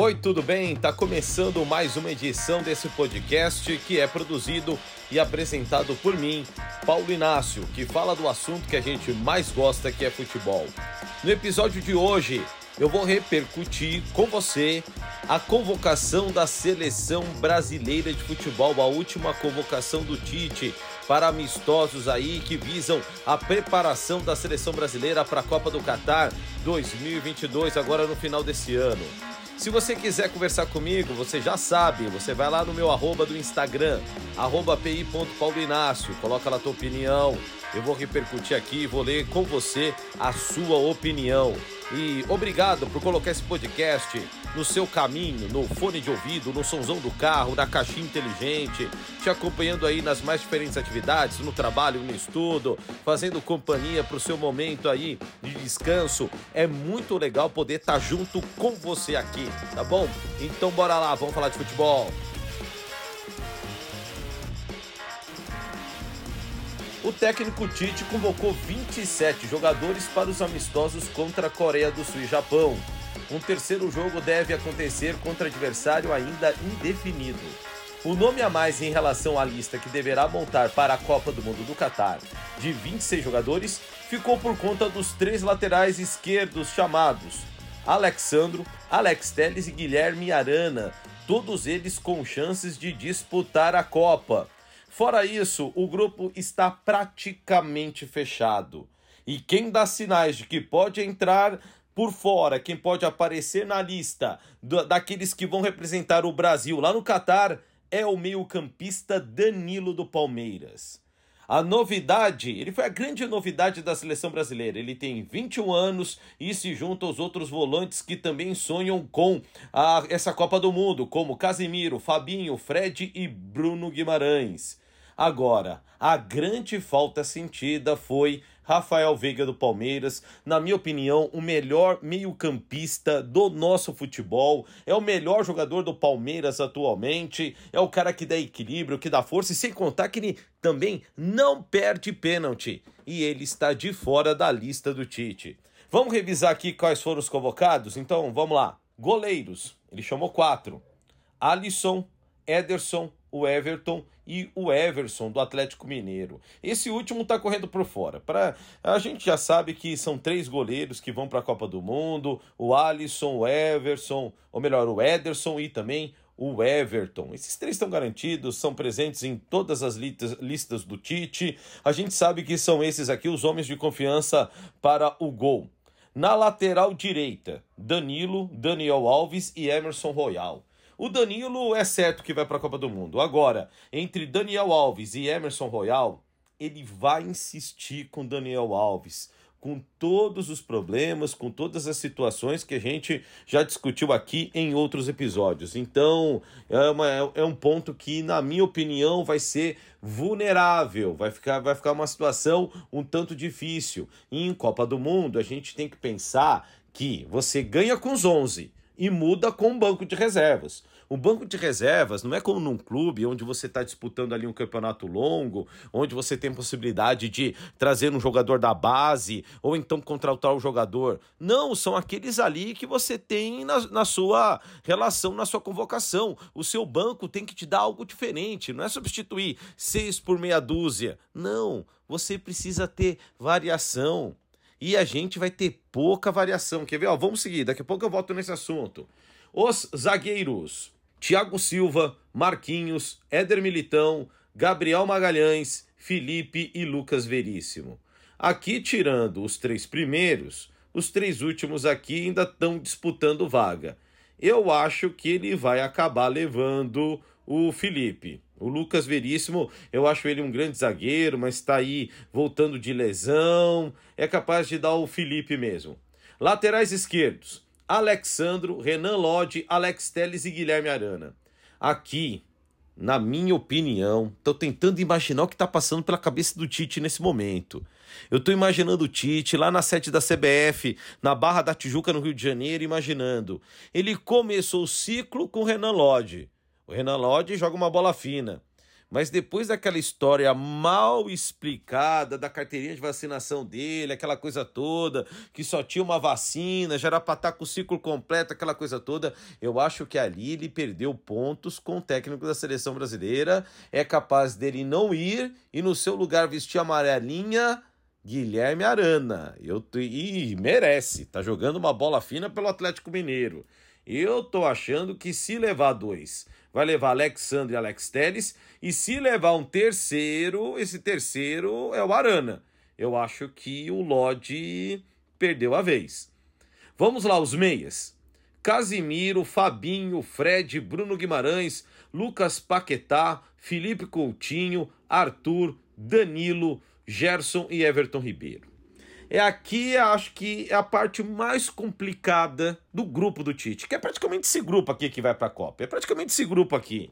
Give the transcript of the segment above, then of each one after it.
Oi, tudo bem? Tá começando mais uma edição desse podcast que é produzido e apresentado por mim, Paulo Inácio, que fala do assunto que a gente mais gosta, que é futebol. No episódio de hoje, eu vou repercutir com você a convocação da seleção brasileira de futebol, a última convocação do Tite para amistosos aí que visam a preparação da seleção brasileira para a Copa do Catar 2022, agora no final desse ano. Se você quiser conversar comigo, você já sabe, você vai lá no meu arroba do Instagram, arroba coloca lá a tua opinião, eu vou repercutir aqui, vou ler com você a sua opinião. E obrigado por colocar esse podcast no seu caminho, no fone de ouvido, no somzão do carro, na caixinha inteligente, te acompanhando aí nas mais diferentes atividades, no trabalho, no estudo, fazendo companhia para o seu momento aí de descanso. É muito legal poder estar tá junto com você aqui, tá bom? Então bora lá, vamos falar de futebol. O técnico Tite convocou 27 jogadores para os amistosos contra a Coreia do Sul e Japão. Um terceiro jogo deve acontecer contra adversário ainda indefinido. O nome a mais em relação à lista que deverá montar para a Copa do Mundo do Catar, de 26 jogadores, ficou por conta dos três laterais esquerdos chamados Alexandro, Alex Teles e Guilherme Arana, todos eles com chances de disputar a Copa. Fora isso, o grupo está praticamente fechado. E quem dá sinais de que pode entrar por fora, quem pode aparecer na lista daqueles que vão representar o Brasil lá no Catar, é o meio-campista Danilo do Palmeiras. A novidade, ele foi a grande novidade da seleção brasileira. Ele tem 21 anos e se junta aos outros volantes que também sonham com a, essa Copa do Mundo, como Casemiro, Fabinho, Fred e Bruno Guimarães. Agora, a grande falta sentida foi Rafael Veiga do Palmeiras, na minha opinião, o melhor meio-campista do nosso futebol, é o melhor jogador do Palmeiras atualmente, é o cara que dá equilíbrio, que dá força, e sem contar que ele também não perde pênalti, e ele está de fora da lista do Tite. Vamos revisar aqui quais foram os convocados? Então, vamos lá. Goleiros, ele chamou quatro: Alisson, Ederson, o Everton e o Everson do Atlético Mineiro. Esse último está correndo por fora. Pra, a gente já sabe que são três goleiros que vão para a Copa do Mundo: o Alisson, o Everson, ou melhor, o Ederson e também o Everton. Esses três estão garantidos, são presentes em todas as listas do Tite. A gente sabe que são esses aqui os homens de confiança para o gol. Na lateral direita, Danilo, Daniel Alves e Emerson Royal. O Danilo é certo que vai para a Copa do Mundo. Agora, entre Daniel Alves e Emerson Royal, ele vai insistir com Daniel Alves, com todos os problemas, com todas as situações que a gente já discutiu aqui em outros episódios. Então, é, uma, é um ponto que, na minha opinião, vai ser vulnerável, vai ficar, vai ficar uma situação um tanto difícil. E em Copa do Mundo, a gente tem que pensar que você ganha com os 11 e muda com o banco de reservas. O banco de reservas não é como num clube onde você está disputando ali um campeonato longo, onde você tem possibilidade de trazer um jogador da base ou então contratar o jogador. Não, são aqueles ali que você tem na, na sua relação, na sua convocação. O seu banco tem que te dar algo diferente, não é substituir seis por meia dúzia. Não, você precisa ter variação e a gente vai ter pouca variação. Quer ver? Ó, vamos seguir, daqui a pouco eu volto nesse assunto. Os zagueiros: Thiago Silva, Marquinhos, Éder Militão, Gabriel Magalhães, Felipe e Lucas Veríssimo. Aqui, tirando os três primeiros, os três últimos aqui ainda estão disputando vaga. Eu acho que ele vai acabar levando o Felipe. O Lucas Veríssimo, eu acho ele um grande zagueiro, mas está aí voltando de lesão. É capaz de dar o Felipe mesmo. Laterais esquerdos: Alexandro, Renan Lodge, Alex Teles e Guilherme Arana. Aqui, na minha opinião, estou tentando imaginar o que está passando pela cabeça do Tite nesse momento. Eu estou imaginando o Tite lá na sede da CBF, na Barra da Tijuca, no Rio de Janeiro, imaginando. Ele começou o ciclo com Renan Lodge. O Renan Lodge joga uma bola fina. Mas depois daquela história mal explicada da carteirinha de vacinação dele, aquela coisa toda, que só tinha uma vacina, já era para estar tá com o ciclo completo, aquela coisa toda, eu acho que ali ele perdeu pontos com o técnico da seleção brasileira. É capaz dele não ir e no seu lugar vestir a amarelinha. Guilherme Arana, eu e merece, tá jogando uma bola fina pelo Atlético Mineiro. Eu tô achando que se levar dois, vai levar Alexandre e Alex Teles, e se levar um terceiro, esse terceiro é o Arana. Eu acho que o Lodi perdeu a vez. Vamos lá, os meias. Casimiro, Fabinho, Fred, Bruno Guimarães, Lucas Paquetá, Felipe Coutinho, Arthur, Danilo, Gerson e Everton Ribeiro. É aqui, acho que é a parte mais complicada do grupo do Tite, que é praticamente esse grupo aqui que vai para a Copa. É praticamente esse grupo aqui.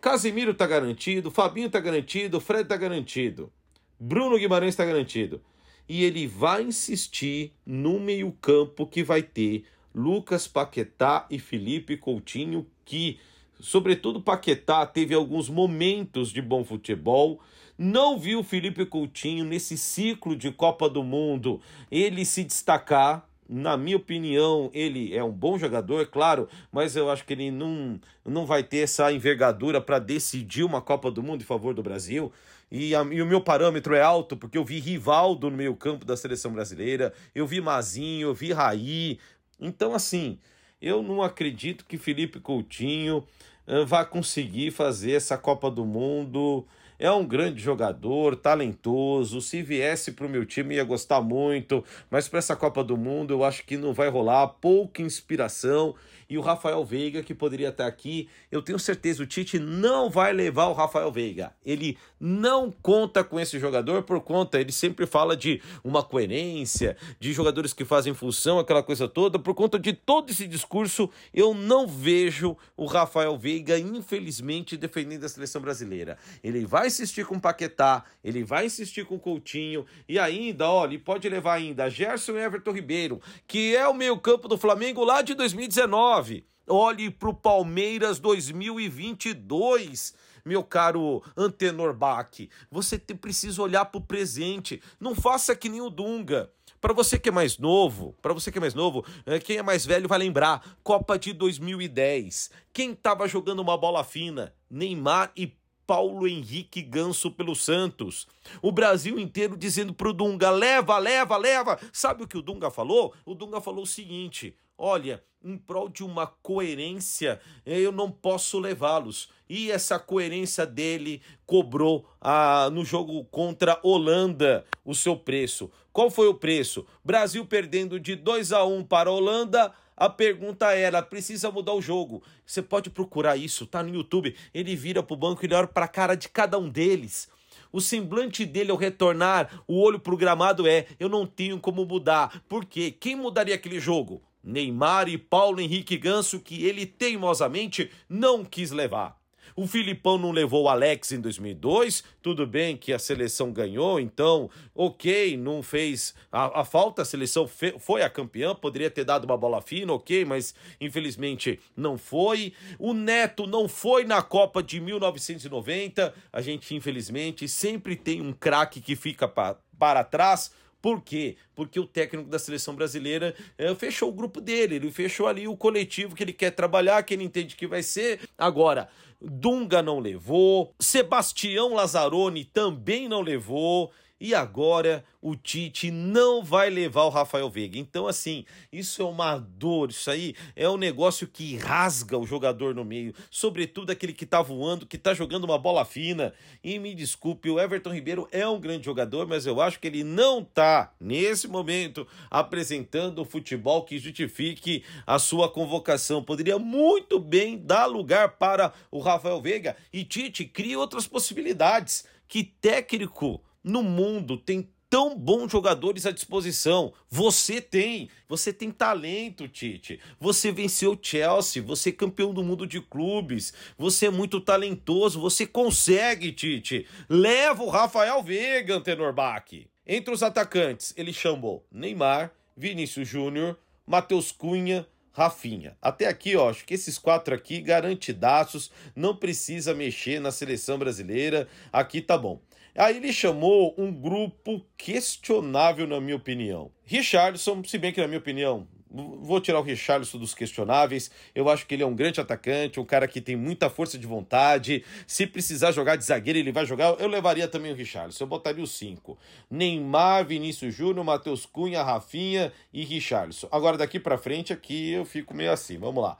Casimiro tá garantido, Fabinho tá garantido, Fred tá garantido, Bruno Guimarães tá garantido. E ele vai insistir no meio-campo que vai ter Lucas Paquetá e Felipe Coutinho, que, sobretudo Paquetá, teve alguns momentos de bom futebol não viu Felipe Coutinho nesse ciclo de Copa do Mundo ele se destacar. Na minha opinião, ele é um bom jogador, claro, mas eu acho que ele não, não vai ter essa envergadura para decidir uma Copa do Mundo em favor do Brasil. E, a, e, o meu parâmetro é alto, porque eu vi Rivaldo no meio campo da seleção brasileira, eu vi Mazinho, eu vi Raí. Então, assim, eu não acredito que Felipe Coutinho uh, vá conseguir fazer essa Copa do Mundo é um grande jogador, talentoso. Se viesse para o meu time, ia gostar muito. Mas para essa Copa do Mundo, eu acho que não vai rolar. Pouca inspiração. E o Rafael Veiga, que poderia estar aqui, eu tenho certeza, o Tite não vai levar o Rafael Veiga. Ele não conta com esse jogador por conta, ele sempre fala de uma coerência, de jogadores que fazem função, aquela coisa toda. Por conta de todo esse discurso, eu não vejo o Rafael Veiga, infelizmente, defendendo a seleção brasileira. Ele vai insistir com o Paquetá, ele vai insistir com o Coutinho e ainda, olha, ele pode levar ainda Gerson e Everton Ribeiro, que é o meio-campo do Flamengo lá de 2019. Olhe para o Palmeiras 2022 meu caro Antenor Bach. Você precisa olhar para o presente. Não faça que nem o Dunga. Para você que é mais novo, para você que é mais novo, é, quem é mais velho vai lembrar, Copa de 2010. Quem estava jogando uma bola fina? Neymar e Paulo Henrique Ganso pelo Santos. O Brasil inteiro dizendo pro Dunga: leva, leva, leva. Sabe o que o Dunga falou? O Dunga falou o seguinte: olha, em prol de uma coerência, eu não posso levá-los. E essa coerência dele cobrou ah, no jogo contra Holanda o seu preço. Qual foi o preço? Brasil perdendo de 2 a 1 para a Holanda a pergunta era: precisa mudar o jogo? Você pode procurar isso, tá no YouTube. Ele vira pro banco e olha para a cara de cada um deles. O semblante dele ao retornar, o olho pro gramado é: eu não tenho como mudar. Por quê? Quem mudaria aquele jogo? Neymar e Paulo Henrique Ganso, que ele teimosamente não quis levar. O Filipão não levou o Alex em 2002, tudo bem que a seleção ganhou, então, ok, não fez a, a falta, a seleção fe, foi a campeã, poderia ter dado uma bola fina, ok, mas infelizmente não foi. O Neto não foi na Copa de 1990, a gente infelizmente sempre tem um craque que fica pa, para trás. Por quê? Porque o técnico da seleção brasileira é, fechou o grupo dele, ele fechou ali o coletivo que ele quer trabalhar, que ele entende que vai ser. Agora, Dunga não levou, Sebastião Lazzaroni também não levou. E agora o Tite não vai levar o Rafael Veiga. Então, assim, isso é uma dor, isso aí é um negócio que rasga o jogador no meio, sobretudo aquele que tá voando, que tá jogando uma bola fina. E me desculpe, o Everton Ribeiro é um grande jogador, mas eu acho que ele não tá, nesse momento, apresentando o futebol que justifique a sua convocação. Poderia muito bem dar lugar para o Rafael Veiga e Tite cria outras possibilidades. Que técnico no mundo tem tão bons jogadores à disposição. Você tem, você tem talento, Tite. Você venceu o Chelsea, você é campeão do mundo de clubes, você é muito talentoso, você consegue, Tite. Leva o Rafael Veiga, Antenor Bach. Entre os atacantes, ele chamou Neymar, Vinícius Júnior, Matheus Cunha, Rafinha. Até aqui, ó, acho que esses quatro aqui, garantidaços, não precisa mexer na seleção brasileira, aqui tá bom. Aí ele chamou um grupo questionável, na minha opinião. Richardson, se bem que, na minha opinião, Vou tirar o Richarlison dos questionáveis. Eu acho que ele é um grande atacante, um cara que tem muita força de vontade. Se precisar jogar de zagueiro, ele vai jogar. Eu levaria também o Richarlison. Eu botaria os cinco: Neymar, Vinícius Júnior, Matheus Cunha, Rafinha e Richarlison. Agora daqui para frente aqui eu fico meio assim. Vamos lá.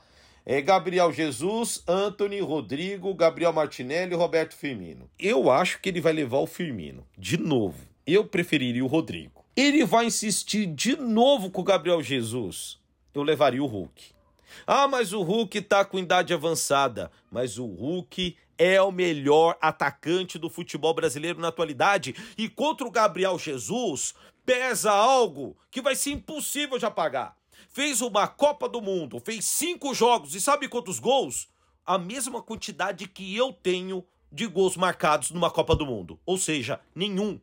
É Gabriel Jesus, Anthony, Rodrigo, Gabriel Martinelli e Roberto Firmino. Eu acho que ele vai levar o Firmino. De novo. Eu preferiria o Rodrigo. Ele vai insistir de novo com o Gabriel Jesus. Eu levaria o Hulk. Ah, mas o Hulk tá com idade avançada. Mas o Hulk é o melhor atacante do futebol brasileiro na atualidade. E contra o Gabriel Jesus, pesa algo que vai ser impossível de apagar. Fez uma Copa do Mundo, fez cinco jogos e sabe quantos gols? A mesma quantidade que eu tenho de gols marcados numa Copa do Mundo. Ou seja, nenhum.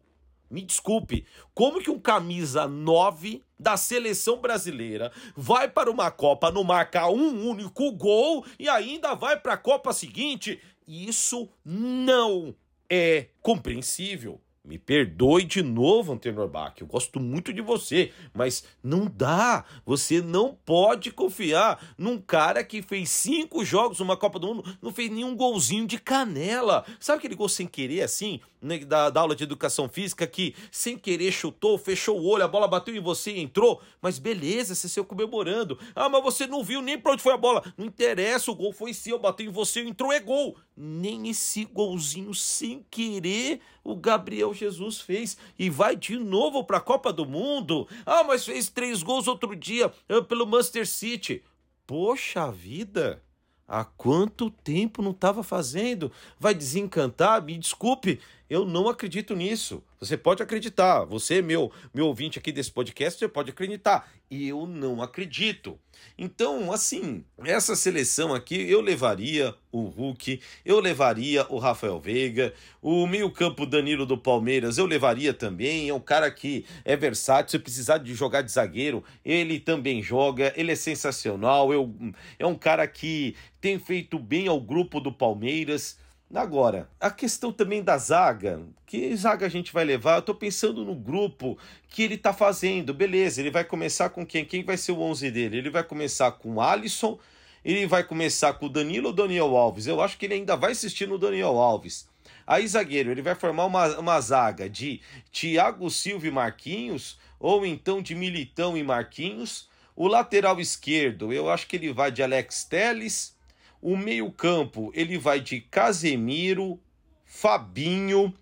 Me desculpe, como que um camisa 9 da seleção brasileira vai para uma Copa não marcar um único gol e ainda vai para a Copa seguinte? Isso não é compreensível. Me perdoe de novo, Antenor Bach. Eu gosto muito de você, mas não dá. Você não pode confiar num cara que fez cinco jogos numa Copa do Mundo, não fez nenhum golzinho de canela. Sabe aquele gol sem querer, assim, da, da aula de educação física, que sem querer chutou, fechou o olho, a bola bateu em você e entrou? Mas beleza, você saiu comemorando. Ah, mas você não viu nem pra onde foi a bola. Não interessa, o gol foi seu, bateu em você, entrou, é gol. Nem esse golzinho sem querer o Gabriel Jesus fez e vai de novo para a Copa do Mundo. Ah, mas fez três gols outro dia ah, pelo Manchester City. Poxa vida! Há quanto tempo não estava fazendo? Vai desencantar? Me desculpe, eu não acredito nisso. Você pode acreditar. Você, meu, meu ouvinte aqui desse podcast, você pode acreditar. E eu não acredito. Então, assim, essa seleção aqui, eu levaria o Hulk, eu levaria o Rafael Veiga, o meio-campo Danilo do Palmeiras, eu levaria também. É um cara que é versátil. Se precisar de jogar de zagueiro, ele também joga. Ele é sensacional. Eu, é um cara que tem feito bem ao grupo do Palmeiras. Agora, a questão também da zaga, que zaga a gente vai levar? Eu tô pensando no grupo que ele tá fazendo. Beleza, ele vai começar com quem? Quem vai ser o 11 dele? Ele vai começar com Alisson, ele vai começar com o Danilo ou Daniel Alves? Eu acho que ele ainda vai assistir no Daniel Alves. Aí, zagueiro, ele vai formar uma, uma zaga de Thiago Silva e Marquinhos, ou então de Militão e Marquinhos. O lateral esquerdo, eu acho que ele vai de Alex Teles, o meio-campo ele vai de Casemiro, Fabinho,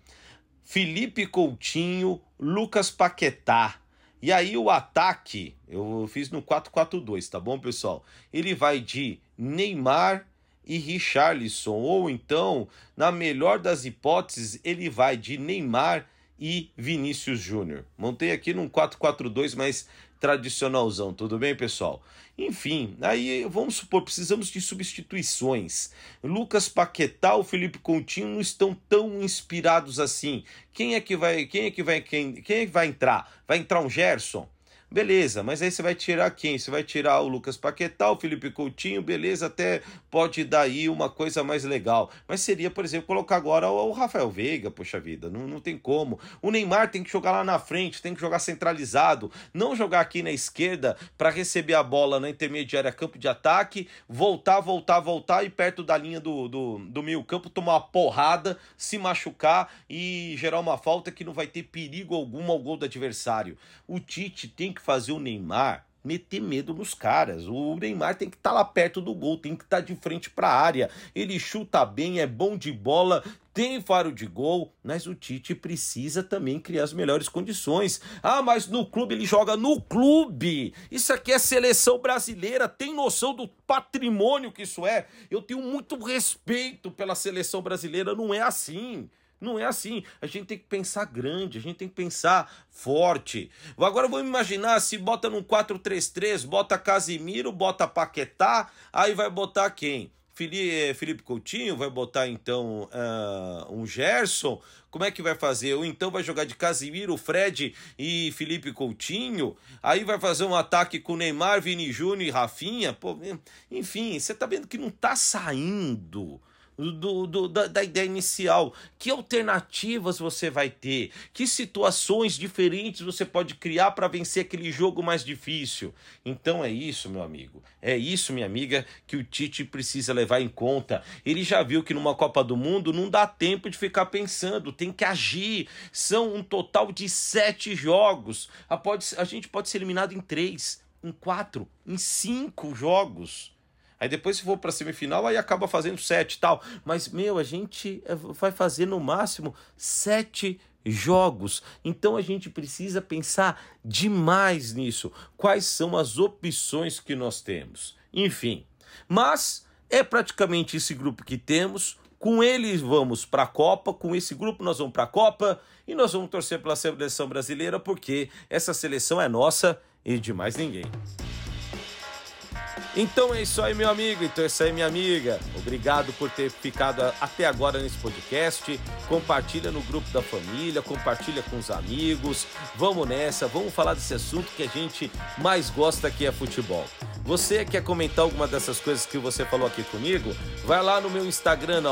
Felipe Coutinho, Lucas Paquetá. E aí o ataque, eu fiz no 4-4-2, tá bom, pessoal? Ele vai de Neymar e Richarlison, ou então, na melhor das hipóteses, ele vai de Neymar e Vinícius Júnior. Montei aqui num 4-4-2 mais tradicionalzão, tudo bem, pessoal? Enfim, aí vamos supor, precisamos de substituições. Lucas Paquetá, o Felipe Coutinho não estão tão inspirados assim. Quem é que vai, quem é que vai, quem, quem é que vai entrar? Vai entrar um Gerson? Beleza, mas aí você vai tirar quem? Você vai tirar o Lucas Paquetá, o Felipe Coutinho, beleza, até pode dar aí uma coisa mais legal. Mas seria, por exemplo, colocar agora o Rafael Veiga, poxa vida, não, não tem como. O Neymar tem que jogar lá na frente, tem que jogar centralizado, não jogar aqui na esquerda para receber a bola na intermediária campo de ataque, voltar, voltar, voltar e perto da linha do, do, do meio campo tomar uma porrada, se machucar e gerar uma falta que não vai ter perigo algum ao gol do adversário. O Tite tem que fazer o Neymar meter medo nos caras. O Neymar tem que estar tá lá perto do gol, tem que estar tá de frente para a área. Ele chuta bem, é bom de bola, tem faro de gol, mas o Tite precisa também criar as melhores condições. Ah, mas no clube ele joga no clube. Isso aqui é seleção brasileira, tem noção do patrimônio que isso é? Eu tenho muito respeito pela seleção brasileira, não é assim. Não é assim. A gente tem que pensar grande, a gente tem que pensar forte. Agora vamos imaginar se bota num 4-3-3, bota Casimiro, bota Paquetá, aí vai botar quem? Felipe Coutinho, vai botar então uh, um Gerson, como é que vai fazer? Ou então vai jogar de Casimiro, Fred e Felipe Coutinho, aí vai fazer um ataque com Neymar, Vini Júnior e Rafinha, Pô, enfim, você tá vendo que não tá saindo do, do, da, da, ideia inicial. Que alternativas você vai ter? Que situações diferentes você pode criar para vencer aquele jogo mais difícil? Então é isso, meu amigo. É isso, minha amiga, que o Tite precisa levar em conta. Ele já viu que numa Copa do Mundo não dá tempo de ficar pensando, tem que agir. São um total de sete jogos. A, pode, a gente pode ser eliminado em três, em quatro, em cinco jogos. Aí depois, se for para semifinal, aí acaba fazendo sete e tal. Mas, meu, a gente eh, vai fazer no máximo sete jogos. Então a gente precisa pensar demais nisso. Quais são as opções que nós temos? Enfim. Mas é praticamente esse grupo que temos. Com eles vamos para a Copa, com esse grupo nós vamos para a Copa e nós vamos torcer pela seleção brasileira porque essa seleção é nossa e de mais ninguém. Então é isso aí, meu amigo. Então é isso aí, minha amiga. Obrigado por ter ficado até agora nesse podcast. Compartilha no grupo da família, compartilha com os amigos. Vamos nessa, vamos falar desse assunto que a gente mais gosta que é futebol. Você quer comentar alguma dessas coisas que você falou aqui comigo? Vai lá no meu Instagram,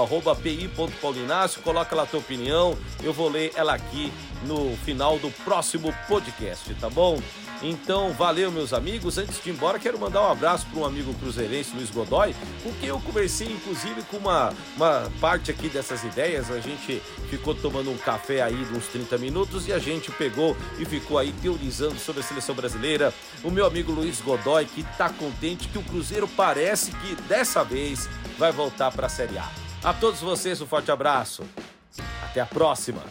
pi.paulinácio, coloca lá a tua opinião. Eu vou ler ela aqui no final do próximo podcast, tá bom? Então, valeu, meus amigos. Antes de ir embora, quero mandar um abraço para um amigo cruzeirense, Luiz Godoy, com quem eu conversei, inclusive, com uma, uma parte aqui dessas ideias. A gente ficou tomando um café aí de uns 30 minutos e a gente pegou e ficou aí teorizando sobre a seleção brasileira. O meu amigo Luiz Godoy, que está contente que o Cruzeiro parece que dessa vez vai voltar para a Série A. A todos vocês, um forte abraço. Até a próxima.